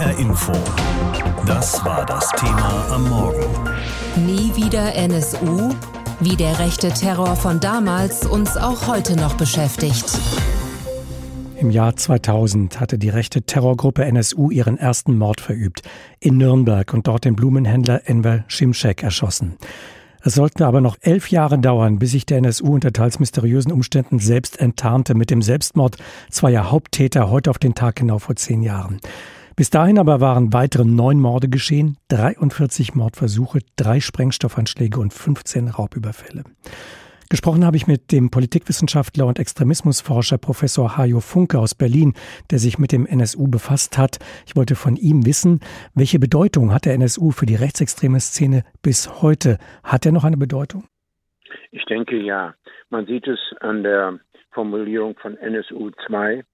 HR Info. Das war das Thema am Morgen. Nie wieder NSU? Wie der rechte Terror von damals uns auch heute noch beschäftigt. Im Jahr 2000 hatte die rechte Terrorgruppe NSU ihren ersten Mord verübt. In Nürnberg und dort den Blumenhändler Enver Schimschek erschossen. Es sollten aber noch elf Jahre dauern, bis sich der NSU unter teils mysteriösen Umständen selbst enttarnte mit dem Selbstmord zweier Haupttäter heute auf den Tag genau vor zehn Jahren. Bis dahin aber waren weitere neun Morde geschehen, 43 Mordversuche, drei Sprengstoffanschläge und 15 Raubüberfälle. Gesprochen habe ich mit dem Politikwissenschaftler und Extremismusforscher Professor Hajo Funke aus Berlin, der sich mit dem NSU befasst hat. Ich wollte von ihm wissen, welche Bedeutung hat der NSU für die rechtsextreme Szene bis heute? Hat er noch eine Bedeutung? Ich denke ja. Man sieht es an der Formulierung von NSU 2,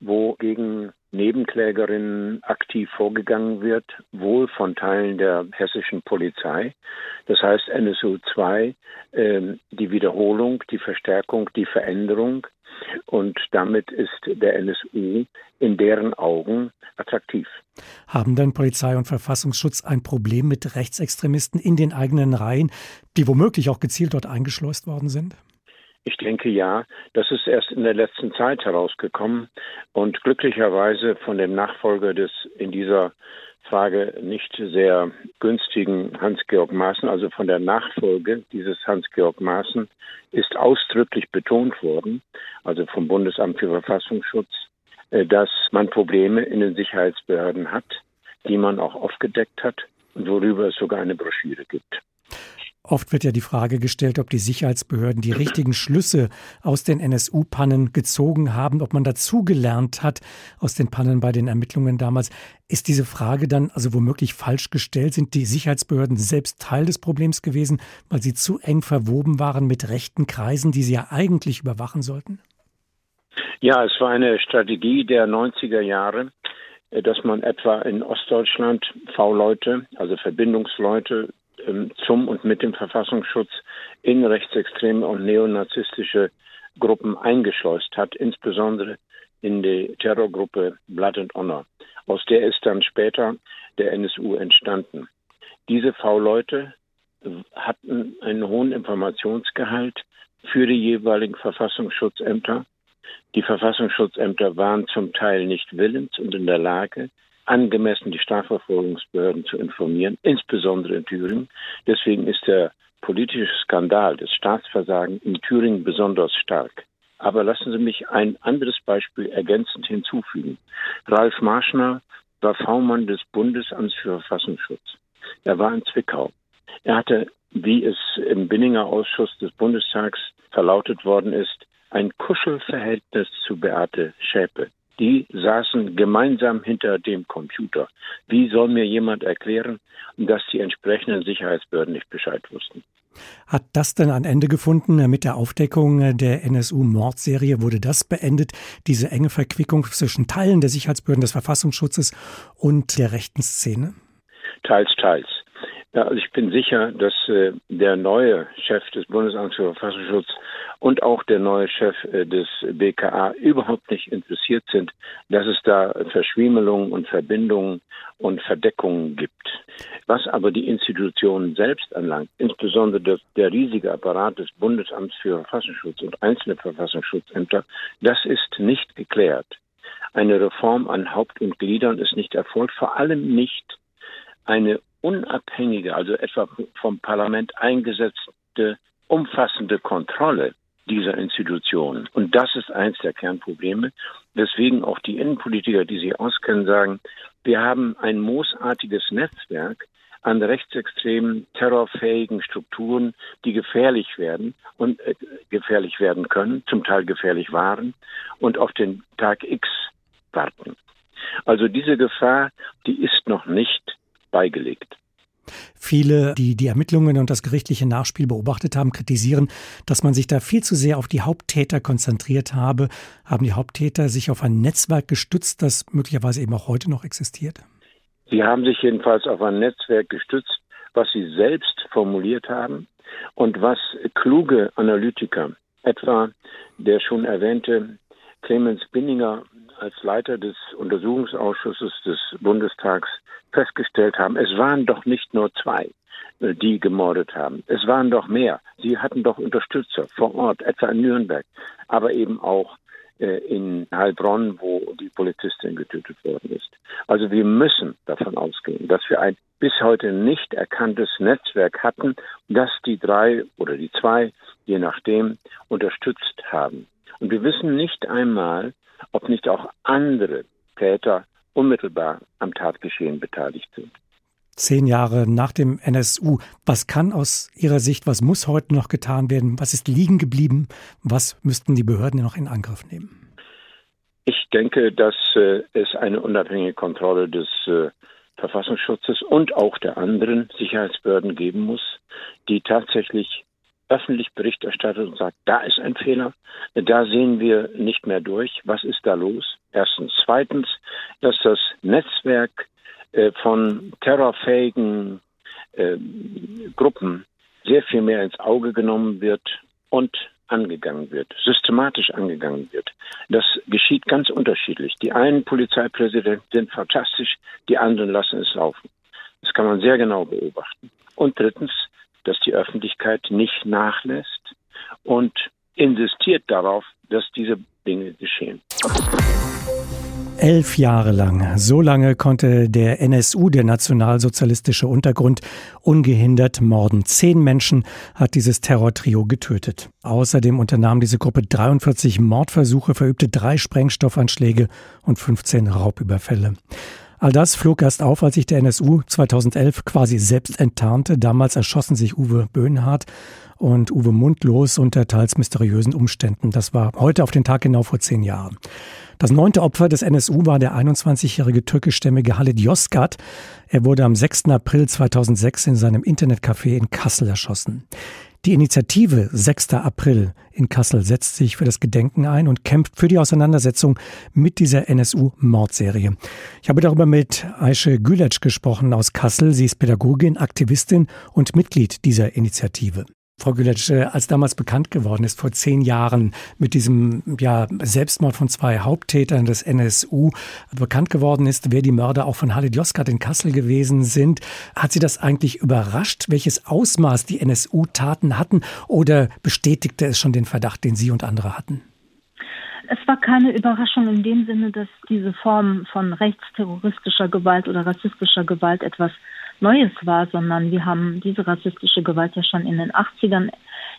wo gegen Nebenklägerinnen aktiv vorgegangen wird, wohl von Teilen der hessischen Polizei. Das heißt NSU 2, äh, die Wiederholung, die Verstärkung, die Veränderung. Und damit ist der NSU in deren Augen attraktiv. Haben denn Polizei und Verfassungsschutz ein Problem mit Rechtsextremisten in den eigenen Reihen, die womöglich auch gezielt dort eingeschleust worden sind? Ich denke ja, das ist erst in der letzten Zeit herausgekommen und glücklicherweise von dem Nachfolger des in dieser Frage nicht sehr günstigen Hans-Georg Maaßen, also von der Nachfolge dieses Hans-Georg Maaßen, ist ausdrücklich betont worden, also vom Bundesamt für Verfassungsschutz, äh, dass man Probleme in den Sicherheitsbehörden hat, die man auch aufgedeckt hat und worüber es sogar eine Broschüre gibt. Oft wird ja die Frage gestellt, ob die Sicherheitsbehörden die richtigen Schlüsse aus den NSU-Pannen gezogen haben, ob man dazugelernt hat aus den Pannen bei den Ermittlungen damals. Ist diese Frage dann also womöglich falsch gestellt? Sind die Sicherheitsbehörden selbst Teil des Problems gewesen, weil sie zu eng verwoben waren mit rechten Kreisen, die sie ja eigentlich überwachen sollten? Ja, es war eine Strategie der 90er Jahre, dass man etwa in Ostdeutschland V-Leute, also Verbindungsleute zum und mit dem Verfassungsschutz in rechtsextreme und neonazistische Gruppen eingeschleust hat, insbesondere in die Terrorgruppe Blood and Honor. Aus der ist dann später der NSU entstanden. Diese V-Leute hatten einen hohen Informationsgehalt für die jeweiligen Verfassungsschutzämter. Die Verfassungsschutzämter waren zum Teil nicht willens und in der Lage, angemessen die Strafverfolgungsbehörden zu informieren, insbesondere in Thüringen. Deswegen ist der politische Skandal des Staatsversagen in Thüringen besonders stark. Aber lassen Sie mich ein anderes Beispiel ergänzend hinzufügen. Ralf Marschner war V-Mann des Bundesamts für Verfassungsschutz. Er war in Zwickau. Er hatte, wie es im Binninger Ausschuss des Bundestags verlautet worden ist, ein Kuschelverhältnis zu Beate Schäpe die saßen gemeinsam hinter dem Computer. Wie soll mir jemand erklären, dass die entsprechenden Sicherheitsbehörden nicht Bescheid wussten? Hat das denn ein Ende gefunden mit der Aufdeckung der NSU-Mordserie? Wurde das beendet, diese enge Verquickung zwischen Teilen der Sicherheitsbehörden des Verfassungsschutzes und der rechten Szene? Teils, teils. Ja, also ich bin sicher, dass äh, der neue Chef des Bundesamts für Verfassungsschutz und auch der neue Chef äh, des BKA überhaupt nicht interessiert sind, dass es da Verschwiemelungen und Verbindungen und Verdeckungen gibt. Was aber die Institutionen selbst anlangt, insbesondere das, der riesige Apparat des Bundesamts für Verfassungsschutz und einzelne Verfassungsschutzämter, das ist nicht geklärt. Eine Reform an Haupt und Gliedern ist nicht erfolgt, vor allem nicht eine unabhängige, also etwa vom Parlament eingesetzte umfassende Kontrolle dieser Institutionen. Und das ist eins der Kernprobleme, weswegen auch die Innenpolitiker, die sich auskennen, sagen, wir haben ein moosartiges Netzwerk an rechtsextremen, terrorfähigen Strukturen, die gefährlich werden und äh, gefährlich werden können, zum Teil gefährlich waren und auf den Tag X warten. Also diese Gefahr, die ist noch nicht beigelegt. Viele, die die Ermittlungen und das gerichtliche Nachspiel beobachtet haben, kritisieren, dass man sich da viel zu sehr auf die Haupttäter konzentriert habe. Haben die Haupttäter sich auf ein Netzwerk gestützt, das möglicherweise eben auch heute noch existiert? Sie haben sich jedenfalls auf ein Netzwerk gestützt, was sie selbst formuliert haben und was kluge Analytiker, etwa der schon erwähnte Clemens Binninger als Leiter des Untersuchungsausschusses des Bundestags festgestellt haben, es waren doch nicht nur zwei, äh, die gemordet haben. Es waren doch mehr. Sie hatten doch Unterstützer vor Ort, etwa in Nürnberg, aber eben auch äh, in Heilbronn, wo die Polizistin getötet worden ist. Also wir müssen davon ausgehen, dass wir ein bis heute nicht erkanntes Netzwerk hatten, das die drei oder die zwei, je nachdem, unterstützt haben. Und wir wissen nicht einmal, ob nicht auch andere Täter unmittelbar am Tatgeschehen beteiligt sind. Zehn Jahre nach dem NSU. Was kann aus Ihrer Sicht, was muss heute noch getan werden? Was ist liegen geblieben? Was müssten die Behörden noch in Angriff nehmen? Ich denke, dass äh, es eine unabhängige Kontrolle des äh, Verfassungsschutzes und auch der anderen Sicherheitsbehörden geben muss, die tatsächlich öffentlich Bericht erstattet und sagt, da ist ein Fehler, da sehen wir nicht mehr durch, was ist da los? Erstens. Zweitens, dass das Netzwerk äh, von terrorfähigen äh, Gruppen sehr viel mehr ins Auge genommen wird und angegangen wird, systematisch angegangen wird. Das geschieht ganz unterschiedlich. Die einen Polizeipräsidenten sind fantastisch, die anderen lassen es laufen. Das kann man sehr genau beobachten. Und drittens, dass die Öffentlichkeit nicht nachlässt und insistiert darauf, dass diese Dinge geschehen. Elf Jahre lang. So lange konnte der NSU, der nationalsozialistische Untergrund, ungehindert morden. Zehn Menschen hat dieses Terrortrio getötet. Außerdem unternahm diese Gruppe 43 Mordversuche, verübte drei Sprengstoffanschläge und 15 Raubüberfälle. All das flog erst auf, als sich der NSU 2011 quasi selbst enttarnte. Damals erschossen sich Uwe Böhnhardt und Uwe Mundlos unter teils mysteriösen Umständen. Das war heute auf den Tag genau vor zehn Jahren. Das neunte Opfer des NSU war der 21-jährige türkischstämmige Halit Yozgat. Er wurde am 6. April 2006 in seinem Internetcafé in Kassel erschossen. Die Initiative 6. April in Kassel setzt sich für das Gedenken ein und kämpft für die Auseinandersetzung mit dieser NSU-Mordserie. Ich habe darüber mit Aische Gületsch gesprochen aus Kassel. Sie ist Pädagogin, Aktivistin und Mitglied dieser Initiative. Frau Gületsch, äh, als damals bekannt geworden ist, vor zehn Jahren mit diesem ja, Selbstmord von zwei Haupttätern des NSU bekannt geworden ist, wer die Mörder auch von Halid Yozgat in Kassel gewesen sind, hat Sie das eigentlich überrascht, welches Ausmaß die NSU-Taten hatten oder bestätigte es schon den Verdacht, den Sie und andere hatten? Es war keine Überraschung in dem Sinne, dass diese Form von rechtsterroristischer Gewalt oder rassistischer Gewalt etwas Neues war, sondern wir haben diese rassistische Gewalt ja schon in den 80ern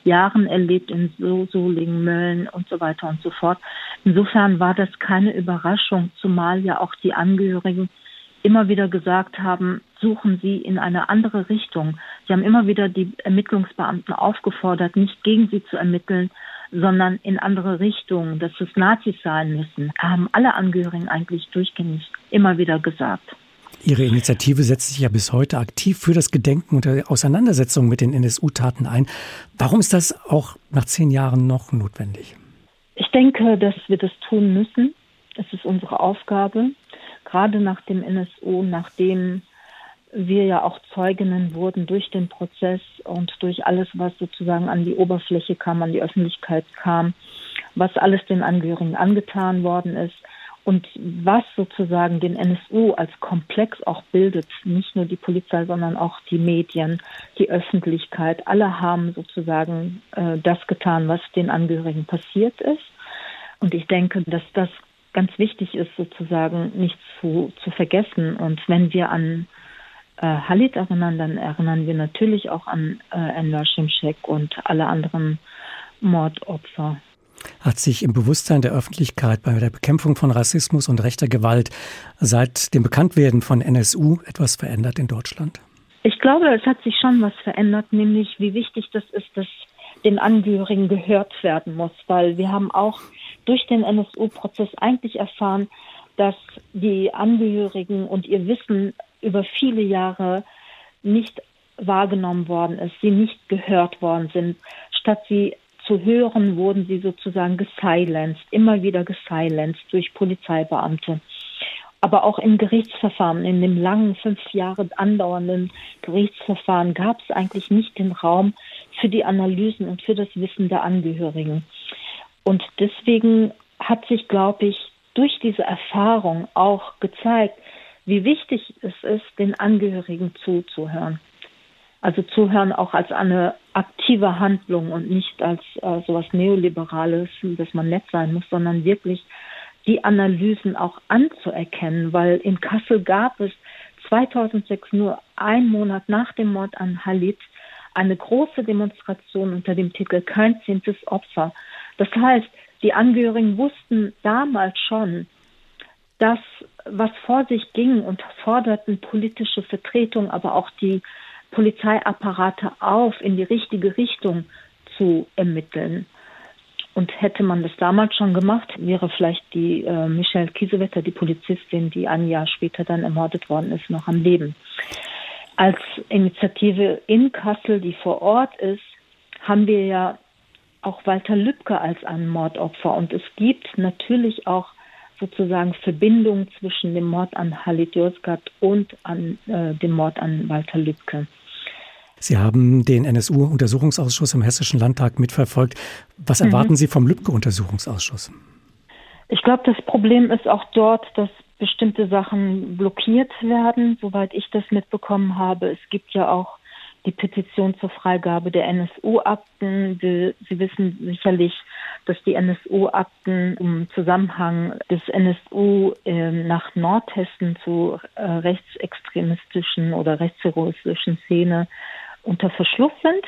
Jahren erlebt, in so Solingen, Mölln und so weiter und so fort. Insofern war das keine Überraschung, zumal ja auch die Angehörigen immer wieder gesagt haben, suchen Sie in eine andere Richtung. Sie haben immer wieder die Ermittlungsbeamten aufgefordert, nicht gegen sie zu ermitteln, sondern in andere Richtungen, dass es Nazis sein müssen, haben alle Angehörigen eigentlich durchgängig immer wieder gesagt. Ihre Initiative setzt sich ja bis heute aktiv für das Gedenken und die Auseinandersetzung mit den NSU-Taten ein. Warum ist das auch nach zehn Jahren noch notwendig? Ich denke, dass wir das tun müssen. Es ist unsere Aufgabe, gerade nach dem NSU, nachdem wir ja auch Zeuginnen wurden durch den Prozess und durch alles, was sozusagen an die Oberfläche kam, an die Öffentlichkeit kam, was alles den Angehörigen angetan worden ist und was sozusagen den NSU als Komplex auch bildet, nicht nur die Polizei, sondern auch die Medien, die Öffentlichkeit, alle haben sozusagen äh, das getan, was den Angehörigen passiert ist. Und ich denke, dass das ganz wichtig ist, sozusagen nicht zu, zu vergessen. Und wenn wir an äh, Halit erinnern, dann erinnern wir natürlich auch an äh, Enver Şimşek und alle anderen Mordopfer hat sich im Bewusstsein der Öffentlichkeit bei der Bekämpfung von Rassismus und rechter Gewalt seit dem Bekanntwerden von NSU etwas verändert in Deutschland? Ich glaube, es hat sich schon was verändert, nämlich wie wichtig das ist, dass den Angehörigen gehört werden muss, weil wir haben auch durch den NSU-Prozess eigentlich erfahren, dass die Angehörigen und ihr Wissen über viele Jahre nicht wahrgenommen worden ist, sie nicht gehört worden sind, statt sie zu hören, wurden sie sozusagen gesilenced, immer wieder gesilenced durch Polizeibeamte. Aber auch im Gerichtsverfahren, in dem langen, fünf Jahre andauernden Gerichtsverfahren, gab es eigentlich nicht den Raum für die Analysen und für das Wissen der Angehörigen. Und deswegen hat sich, glaube ich, durch diese Erfahrung auch gezeigt, wie wichtig es ist, den Angehörigen zuzuhören. Also zuhören auch als eine aktive Handlung und nicht als äh, sowas Neoliberales, dass man nett sein muss, sondern wirklich die Analysen auch anzuerkennen, weil in Kassel gab es 2006 nur einen Monat nach dem Mord an Halit eine große Demonstration unter dem Titel Kein zehntes Opfer. Das heißt, die Angehörigen wussten damals schon, dass was vor sich ging und forderten politische Vertretung, aber auch die Polizeiapparate auf, in die richtige Richtung zu ermitteln. Und hätte man das damals schon gemacht, wäre vielleicht die äh, Michelle Kiesewetter, die Polizistin, die ein Jahr später dann ermordet worden ist, noch am Leben. Als Initiative in Kassel, die vor Ort ist, haben wir ja auch Walter Lübcke als ein Mordopfer. Und es gibt natürlich auch sozusagen Verbindungen zwischen dem Mord an Halit Yozgat und an äh, dem Mord an Walter Lübcke. Sie haben den NSU-Untersuchungsausschuss im Hessischen Landtag mitverfolgt. Was mhm. erwarten Sie vom Lübcke-Untersuchungsausschuss? Ich glaube, das Problem ist auch dort, dass bestimmte Sachen blockiert werden, soweit ich das mitbekommen habe. Es gibt ja auch die Petition zur Freigabe der NSU-Akten. Sie wissen sicherlich, dass die NSU-Akten im Zusammenhang des NSU äh, nach Nordhessen zu äh, rechtsextremistischen oder rechtsterroristischen Szene unter Verschluss sind.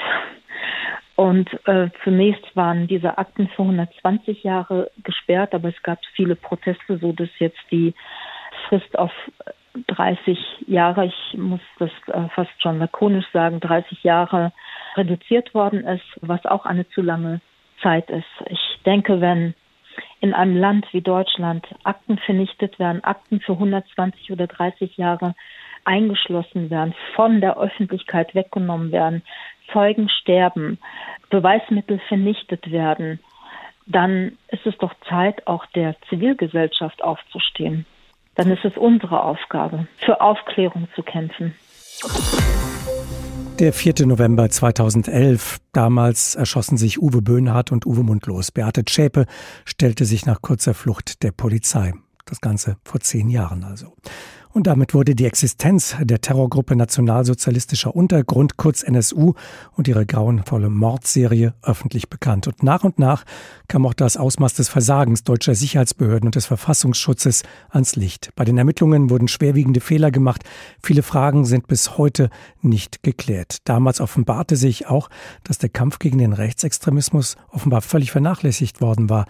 Und äh, zunächst waren diese Akten für 120 Jahre gesperrt, aber es gab viele Proteste, so dass jetzt die Frist auf 30 Jahre, ich muss das äh, fast schon lakonisch sagen, 30 Jahre reduziert worden ist, was auch eine zu lange Zeit ist. Ich denke, wenn in einem Land wie Deutschland Akten vernichtet werden, Akten für 120 oder 30 Jahre eingeschlossen werden, von der Öffentlichkeit weggenommen werden, Zeugen sterben, Beweismittel vernichtet werden, dann ist es doch Zeit, auch der Zivilgesellschaft aufzustehen. Dann ist es unsere Aufgabe, für Aufklärung zu kämpfen. Der 4. November 2011. Damals erschossen sich Uwe Böhnhardt und Uwe Mundlos. Beate Zschäpe stellte sich nach kurzer Flucht der Polizei. Das Ganze vor zehn Jahren also. Und damit wurde die Existenz der Terrorgruppe Nationalsozialistischer Untergrund, kurz NSU, und ihre grauenvolle Mordserie öffentlich bekannt. Und nach und nach kam auch das Ausmaß des Versagens deutscher Sicherheitsbehörden und des Verfassungsschutzes ans Licht. Bei den Ermittlungen wurden schwerwiegende Fehler gemacht. Viele Fragen sind bis heute nicht geklärt. Damals offenbarte sich auch, dass der Kampf gegen den Rechtsextremismus offenbar völlig vernachlässigt worden war.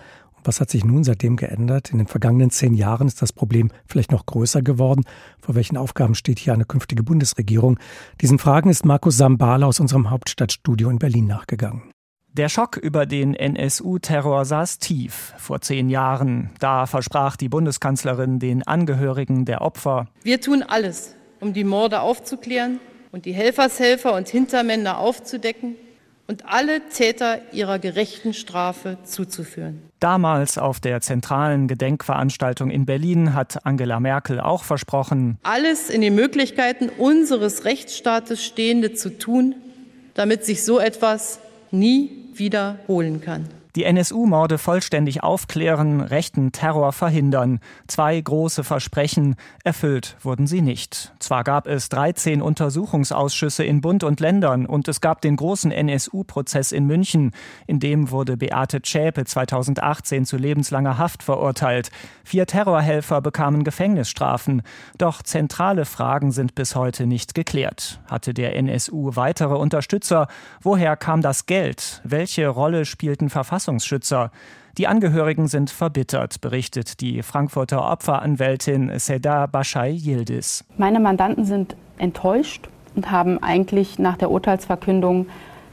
Was hat sich nun seitdem geändert? In den vergangenen zehn Jahren ist das Problem vielleicht noch größer geworden. Vor welchen Aufgaben steht hier eine künftige Bundesregierung? Diesen Fragen ist Markus Sambala aus unserem Hauptstadtstudio in Berlin nachgegangen. Der Schock über den NSU-Terror saß tief vor zehn Jahren. Da versprach die Bundeskanzlerin den Angehörigen der Opfer. Wir tun alles, um die Morde aufzuklären und die Helfershelfer und Hintermänner aufzudecken und alle Täter ihrer gerechten Strafe zuzuführen. Damals auf der zentralen Gedenkveranstaltung in Berlin hat Angela Merkel auch versprochen, alles in den Möglichkeiten unseres Rechtsstaates Stehende zu tun, damit sich so etwas nie wiederholen kann die NSU-Morde vollständig aufklären, rechten Terror verhindern. Zwei große Versprechen, erfüllt wurden sie nicht. Zwar gab es 13 Untersuchungsausschüsse in Bund und Ländern und es gab den großen NSU-Prozess in München, in dem wurde Beate Zschäpe 2018 zu lebenslanger Haft verurteilt. Vier Terrorhelfer bekamen Gefängnisstrafen. Doch zentrale Fragen sind bis heute nicht geklärt. Hatte der NSU weitere Unterstützer? Woher kam das Geld? Welche Rolle spielten Verfassungsrechte? Verfassungsschützer. Die Angehörigen sind verbittert, berichtet die Frankfurter Opferanwältin Seda Bashai Yildiz. Meine Mandanten sind enttäuscht und haben eigentlich nach der Urteilsverkündung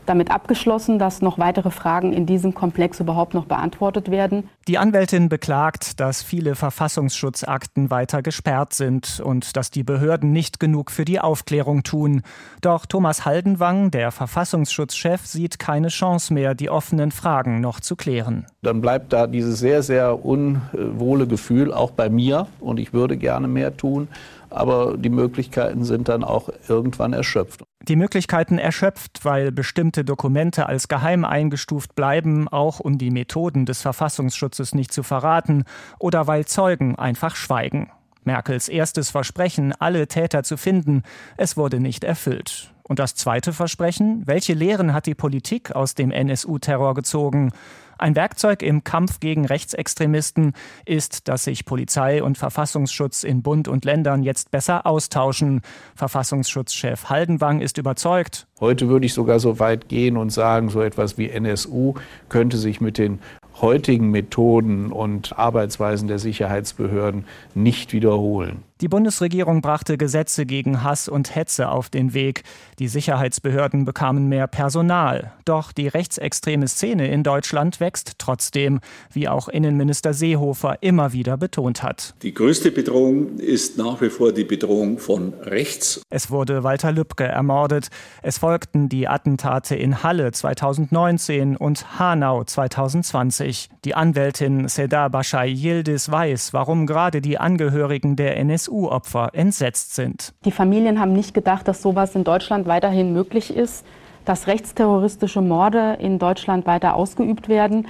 damit abgeschlossen, dass noch weitere Fragen in diesem Komplex überhaupt noch beantwortet werden. Die Anwältin beklagt, dass viele Verfassungsschutzakten weiter gesperrt sind und dass die Behörden nicht genug für die Aufklärung tun. Doch Thomas Haldenwang, der Verfassungsschutzchef, sieht keine Chance mehr, die offenen Fragen noch zu klären. Dann bleibt da dieses sehr, sehr unwohle Gefühl auch bei mir und ich würde gerne mehr tun aber die Möglichkeiten sind dann auch irgendwann erschöpft. Die Möglichkeiten erschöpft, weil bestimmte Dokumente als geheim eingestuft bleiben, auch um die Methoden des Verfassungsschutzes es nicht zu verraten oder weil Zeugen einfach schweigen. Merkels erstes Versprechen, alle Täter zu finden, es wurde nicht erfüllt. Und das zweite Versprechen, welche Lehren hat die Politik aus dem NSU-Terror gezogen? Ein Werkzeug im Kampf gegen Rechtsextremisten ist, dass sich Polizei und Verfassungsschutz in Bund und Ländern jetzt besser austauschen. Verfassungsschutzchef Haldenwang ist überzeugt. Heute würde ich sogar so weit gehen und sagen, so etwas wie NSU könnte sich mit den heutigen Methoden und Arbeitsweisen der Sicherheitsbehörden nicht wiederholen. Die Bundesregierung brachte Gesetze gegen Hass und Hetze auf den Weg. Die Sicherheitsbehörden bekamen mehr Personal. Doch die rechtsextreme Szene in Deutschland wächst trotzdem, wie auch Innenminister Seehofer immer wieder betont hat. Die größte Bedrohung ist nach wie vor die Bedrohung von rechts. Es wurde Walter Lübcke ermordet. Es folgten die Attentate in Halle 2019 und Hanau 2020. Die Anwältin Seda Bashai Yildiz weiß, warum gerade die Angehörigen der NSU-Opfer entsetzt sind. Die Familien haben nicht gedacht, dass sowas in Deutschland weiterhin möglich ist, dass rechtsterroristische Morde in Deutschland weiter ausgeübt werden.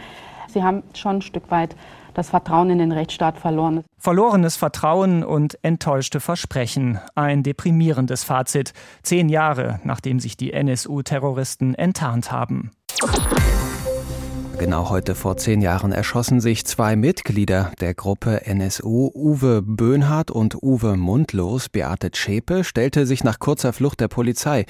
Sie haben schon ein Stück weit das Vertrauen in den Rechtsstaat verloren. Verlorenes Vertrauen und enttäuschte Versprechen. Ein deprimierendes Fazit. Zehn Jahre, nachdem sich die NSU-Terroristen enttarnt haben. Genau heute vor zehn Jahren erschossen sich zwei Mitglieder der Gruppe NSU, Uwe Böhnhardt und Uwe Mundlos. Beate Zschäpe stellte sich nach kurzer Flucht der Polizei.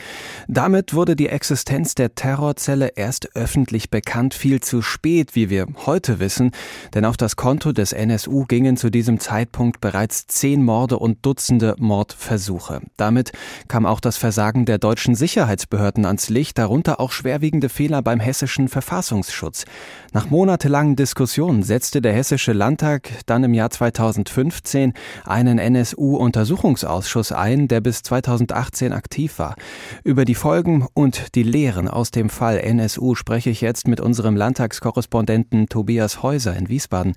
Damit wurde die Existenz der Terrorzelle erst öffentlich bekannt, viel zu spät, wie wir heute wissen, denn auf das Konto des NSU gingen zu diesem Zeitpunkt bereits zehn Morde und Dutzende Mordversuche. Damit kam auch das Versagen der deutschen Sicherheitsbehörden ans Licht, darunter auch schwerwiegende Fehler beim hessischen Verfassungsschutz. Nach monatelangen Diskussionen setzte der Hessische Landtag dann im Jahr 2015 einen NSU-Untersuchungsausschuss ein, der bis 2018 aktiv war. Über die Folgen und die Lehren aus dem Fall NSU spreche ich jetzt mit unserem Landtagskorrespondenten Tobias Häuser in Wiesbaden.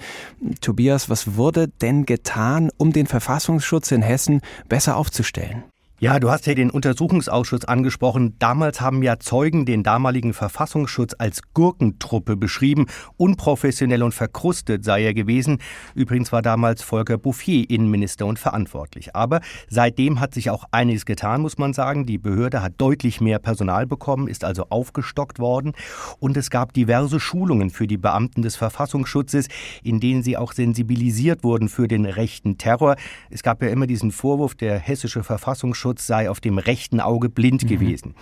Tobias, was wurde denn getan, um den Verfassungsschutz in Hessen besser aufzustellen? Ja, du hast ja den Untersuchungsausschuss angesprochen. Damals haben ja Zeugen den damaligen Verfassungsschutz als Gurkentruppe beschrieben. Unprofessionell und verkrustet sei er gewesen. Übrigens war damals Volker Bouffier Innenminister und verantwortlich. Aber seitdem hat sich auch einiges getan, muss man sagen. Die Behörde hat deutlich mehr Personal bekommen, ist also aufgestockt worden. Und es gab diverse Schulungen für die Beamten des Verfassungsschutzes, in denen sie auch sensibilisiert wurden für den rechten Terror. Es gab ja immer diesen Vorwurf, der hessische Verfassungsschutz Datenschutz sei auf dem rechten Auge blind mhm. gewesen.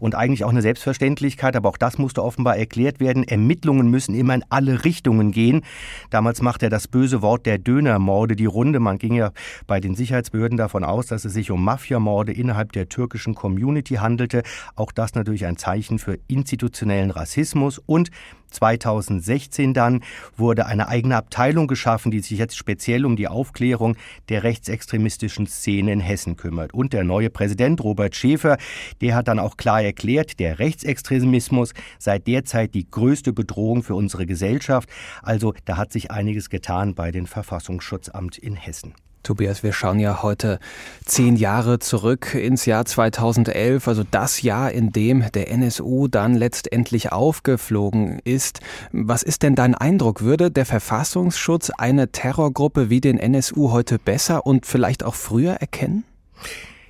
Und eigentlich auch eine Selbstverständlichkeit, aber auch das musste offenbar erklärt werden. Ermittlungen müssen immer in alle Richtungen gehen. Damals machte er das böse Wort der Dönermorde die Runde. Man ging ja bei den Sicherheitsbehörden davon aus, dass es sich um Mafiamorde innerhalb der türkischen Community handelte. Auch das natürlich ein Zeichen für institutionellen Rassismus und 2016 dann wurde eine eigene Abteilung geschaffen, die sich jetzt speziell um die Aufklärung der rechtsextremistischen Szene in Hessen kümmert. Und der neue Präsident Robert Schäfer, der hat dann auch klar erklärt, der Rechtsextremismus sei derzeit die größte Bedrohung für unsere Gesellschaft. Also da hat sich einiges getan bei den Verfassungsschutzamt in Hessen. Tobias, wir schauen ja heute zehn Jahre zurück ins Jahr 2011, also das Jahr, in dem der NSU dann letztendlich aufgeflogen ist. Was ist denn dein Eindruck? Würde der Verfassungsschutz eine Terrorgruppe wie den NSU heute besser und vielleicht auch früher erkennen?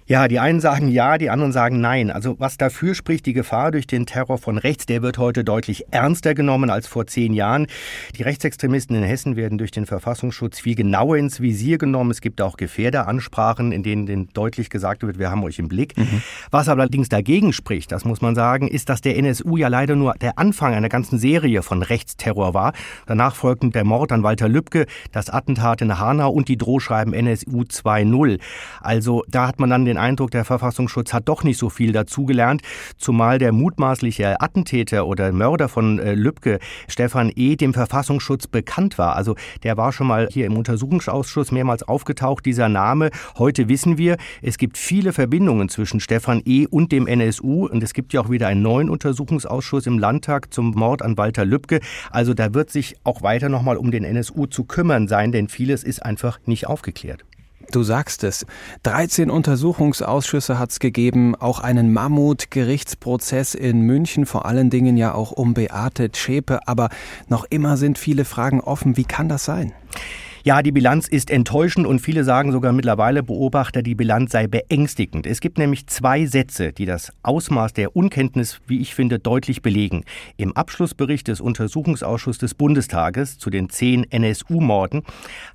Ja, die einen sagen ja, die anderen sagen nein. Also was dafür spricht, die Gefahr durch den Terror von rechts, der wird heute deutlich ernster genommen als vor zehn Jahren. Die Rechtsextremisten in Hessen werden durch den Verfassungsschutz viel genauer ins Visier genommen. Es gibt auch Gefährderansprachen, in denen, deutlich gesagt wird, wir haben euch im Blick. Mhm. Was allerdings dagegen spricht, das muss man sagen, ist, dass der NSU ja leider nur der Anfang einer ganzen Serie von Rechtsterror war. Danach folgten der Mord an Walter Lübcke, das Attentat in Hanau und die Drohschreiben NSU 2.0. Also da hat man dann den Eindruck, der Verfassungsschutz hat doch nicht so viel dazugelernt, zumal der mutmaßliche Attentäter oder Mörder von äh, Lübcke, Stefan E., dem Verfassungsschutz bekannt war. Also der war schon mal hier im Untersuchungsausschuss mehrmals aufgetaucht, dieser Name. Heute wissen wir, es gibt viele Verbindungen zwischen Stefan E. und dem NSU und es gibt ja auch wieder einen neuen Untersuchungsausschuss im Landtag zum Mord an Walter Lübcke. Also da wird sich auch weiter nochmal um den NSU zu kümmern sein, denn vieles ist einfach nicht aufgeklärt. Du sagst es. 13 Untersuchungsausschüsse hat es gegeben, auch einen Mammut-Gerichtsprozess in München, vor allen Dingen ja auch um Beate Zschäpe. Aber noch immer sind viele Fragen offen. Wie kann das sein? Ja, die Bilanz ist enttäuschend und viele sagen sogar mittlerweile Beobachter, die Bilanz sei beängstigend. Es gibt nämlich zwei Sätze, die das Ausmaß der Unkenntnis, wie ich finde, deutlich belegen. Im Abschlussbericht des Untersuchungsausschusses des Bundestages zu den zehn NSU-Morden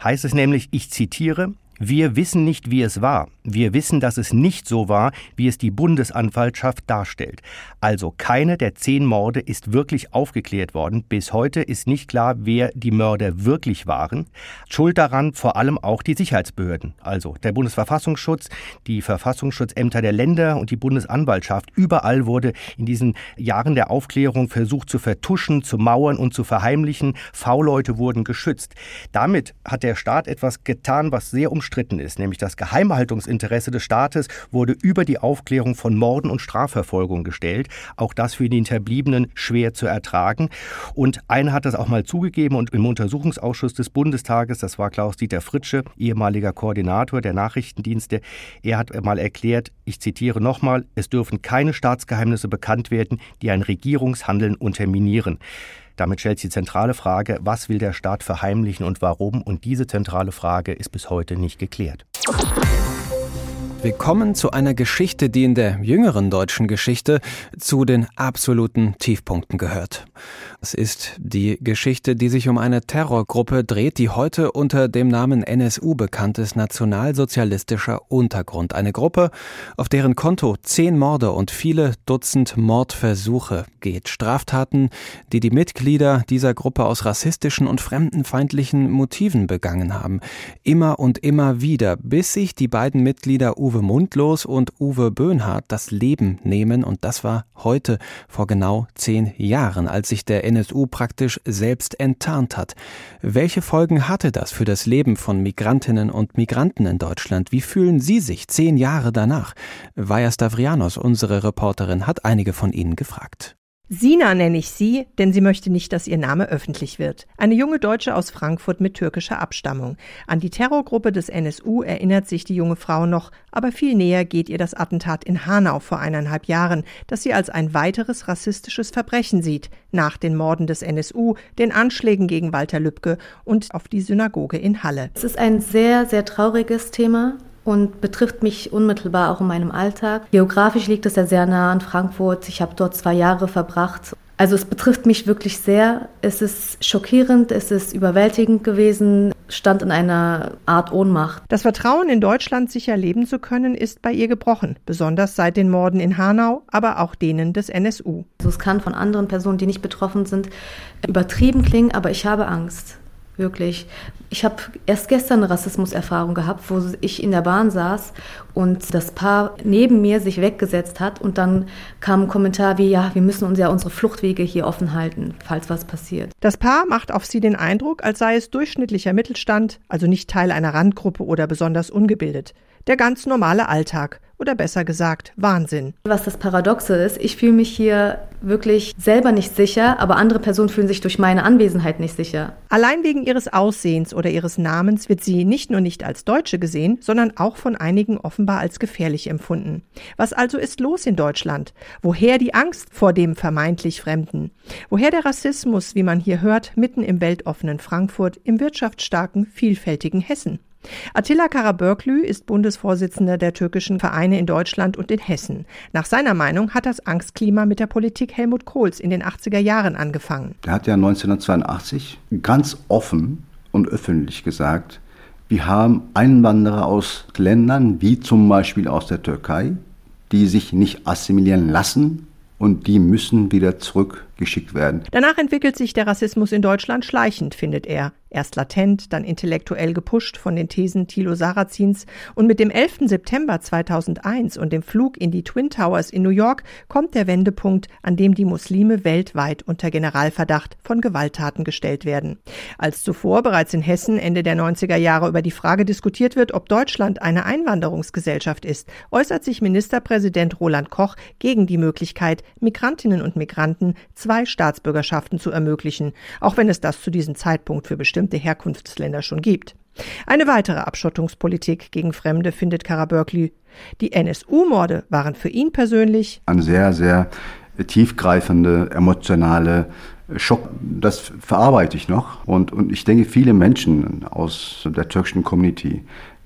heißt es nämlich, ich zitiere, wir wissen nicht, wie es war. Wir wissen, dass es nicht so war, wie es die Bundesanwaltschaft darstellt. Also keine der zehn Morde ist wirklich aufgeklärt worden. Bis heute ist nicht klar, wer die Mörder wirklich waren. Schuld daran vor allem auch die Sicherheitsbehörden. Also der Bundesverfassungsschutz, die Verfassungsschutzämter der Länder und die Bundesanwaltschaft. Überall wurde in diesen Jahren der Aufklärung versucht zu vertuschen, zu mauern und zu verheimlichen. V-Leute wurden geschützt. Damit hat der Staat etwas getan, was sehr umstritten umstritten ist, nämlich das Geheimhaltungsinteresse des Staates wurde über die Aufklärung von Morden und Strafverfolgung gestellt. Auch das für die Hinterbliebenen schwer zu ertragen. Und einer hat das auch mal zugegeben und im Untersuchungsausschuss des Bundestages, das war Klaus-Dieter Fritsche, ehemaliger Koordinator der Nachrichtendienste, er hat mal erklärt, ich zitiere nochmal, es dürfen keine Staatsgeheimnisse bekannt werden, die ein Regierungshandeln unterminieren. Damit stellt sich die zentrale Frage, was will der Staat verheimlichen und warum? Und diese zentrale Frage ist bis heute nicht geklärt. Wir kommen zu einer Geschichte, die in der jüngeren deutschen Geschichte zu den absoluten Tiefpunkten gehört. Es ist die Geschichte, die sich um eine Terrorgruppe dreht, die heute unter dem Namen NSU bekannt ist, Nationalsozialistischer Untergrund. Eine Gruppe, auf deren Konto zehn Morde und viele Dutzend Mordversuche geht. Straftaten, die die Mitglieder dieser Gruppe aus rassistischen und fremdenfeindlichen Motiven begangen haben. Immer und immer wieder, bis sich die beiden Mitglieder Uwe Mundlos und Uwe Böhnhardt das Leben nehmen. Und das war heute vor genau zehn Jahren, als sich der NSU praktisch selbst enttarnt hat. Welche Folgen hatte das für das Leben von Migrantinnen und Migranten in Deutschland? Wie fühlen Sie sich zehn Jahre danach? Vaja Stavrianos, unsere Reporterin, hat einige von Ihnen gefragt. Sina nenne ich sie, denn sie möchte nicht, dass ihr Name öffentlich wird. Eine junge Deutsche aus Frankfurt mit türkischer Abstammung. An die Terrorgruppe des NSU erinnert sich die junge Frau noch, aber viel näher geht ihr das Attentat in Hanau vor eineinhalb Jahren, das sie als ein weiteres rassistisches Verbrechen sieht, nach den Morden des NSU, den Anschlägen gegen Walter Lübcke und auf die Synagoge in Halle. Es ist ein sehr, sehr trauriges Thema und betrifft mich unmittelbar auch in meinem Alltag. Geografisch liegt es ja sehr nah an Frankfurt. Ich habe dort zwei Jahre verbracht. Also es betrifft mich wirklich sehr. Es ist schockierend, es ist überwältigend gewesen, stand in einer Art Ohnmacht. Das Vertrauen in Deutschland sicher leben zu können, ist bei ihr gebrochen, besonders seit den Morden in Hanau, aber auch denen des NSU. Also es kann von anderen Personen, die nicht betroffen sind, übertrieben klingen, aber ich habe Angst. Wirklich. Ich habe erst gestern eine Rassismuserfahrung gehabt, wo ich in der Bahn saß und das Paar neben mir sich weggesetzt hat und dann kam ein Kommentar wie, ja, wir müssen uns ja unsere Fluchtwege hier offen halten, falls was passiert. Das Paar macht auf sie den Eindruck, als sei es durchschnittlicher Mittelstand, also nicht Teil einer Randgruppe oder besonders ungebildet. Der ganz normale Alltag oder besser gesagt Wahnsinn. Was das Paradoxe ist, ich fühle mich hier wirklich selber nicht sicher, aber andere Personen fühlen sich durch meine Anwesenheit nicht sicher. Allein wegen ihres Aussehens oder ihres Namens wird sie nicht nur nicht als Deutsche gesehen, sondern auch von einigen offenbar als gefährlich empfunden. Was also ist los in Deutschland? Woher die Angst vor dem vermeintlich Fremden? Woher der Rassismus, wie man hier hört, mitten im weltoffenen Frankfurt, im wirtschaftsstarken, vielfältigen Hessen? Attila Karabörklü ist Bundesvorsitzender der türkischen Vereine in Deutschland und in Hessen. Nach seiner Meinung hat das Angstklima mit der Politik Helmut Kohls in den 80er Jahren angefangen. Er hat ja 1982 ganz offen und öffentlich gesagt, wir haben Einwanderer aus Ländern wie zum Beispiel aus der Türkei, die sich nicht assimilieren lassen und die müssen wieder zurückgeschickt werden. Danach entwickelt sich der Rassismus in Deutschland schleichend, findet er. Erst latent, dann intellektuell gepusht von den Thesen Thilo Sarrazins und mit dem 11. September 2001 und dem Flug in die Twin Towers in New York kommt der Wendepunkt, an dem die Muslime weltweit unter Generalverdacht von Gewalttaten gestellt werden. Als zuvor bereits in Hessen Ende der 90er Jahre über die Frage diskutiert wird, ob Deutschland eine Einwanderungsgesellschaft ist, äußert sich Ministerpräsident Roland Koch gegen die Möglichkeit, Migrantinnen und Migranten zwei Staatsbürgerschaften zu ermöglichen, auch wenn es das zu diesem Zeitpunkt für bestimmte bestimmte Herkunftsländer schon gibt. Eine weitere Abschottungspolitik gegen Fremde findet Karabörkli. Die NSU-Morde waren für ihn persönlich ein sehr, sehr tiefgreifende, emotionale Schock. Das verarbeite ich noch. Und, und ich denke, viele Menschen aus der türkischen Community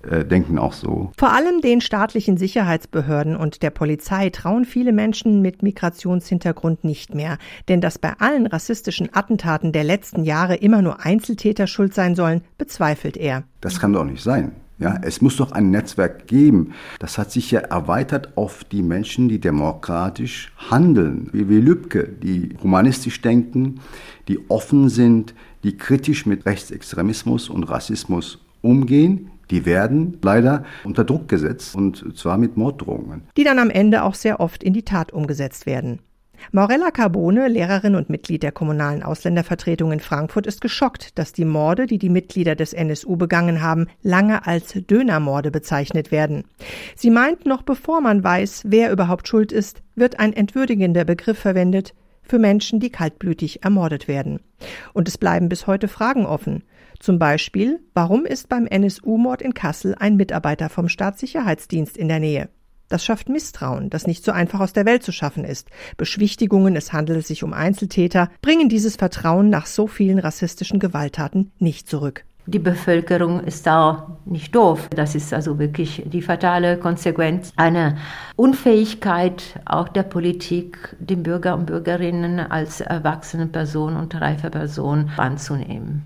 äh, denken auch so. Vor allem den staatlichen Sicherheitsbehörden und der Polizei trauen viele Menschen mit Migrationshintergrund nicht mehr. Denn dass bei allen rassistischen Attentaten der letzten Jahre immer nur Einzeltäter schuld sein sollen, bezweifelt er. Das kann doch nicht sein. Ja, es muss doch ein Netzwerk geben. Das hat sich ja erweitert auf die Menschen, die demokratisch handeln, wie, wie Lübcke, die humanistisch denken, die offen sind, die kritisch mit Rechtsextremismus und Rassismus umgehen, die werden leider unter Druck gesetzt und zwar mit Morddrohungen. Die dann am Ende auch sehr oft in die Tat umgesetzt werden. Maurella Carbone, Lehrerin und Mitglied der kommunalen Ausländervertretung in Frankfurt, ist geschockt, dass die Morde, die die Mitglieder des NSU begangen haben, lange als Dönermorde bezeichnet werden. Sie meint, noch bevor man weiß, wer überhaupt schuld ist, wird ein entwürdigender Begriff verwendet für Menschen, die kaltblütig ermordet werden. Und es bleiben bis heute Fragen offen. Zum Beispiel, warum ist beim NSU-Mord in Kassel ein Mitarbeiter vom Staatssicherheitsdienst in der Nähe? Das schafft Misstrauen, das nicht so einfach aus der Welt zu schaffen ist. Beschwichtigungen, es handelt sich um Einzeltäter, bringen dieses Vertrauen nach so vielen rassistischen Gewalttaten nicht zurück. Die Bevölkerung ist da nicht doof. Das ist also wirklich die fatale Konsequenz. Eine Unfähigkeit auch der Politik, den Bürger und Bürgerinnen als erwachsene Person und reife Person anzunehmen.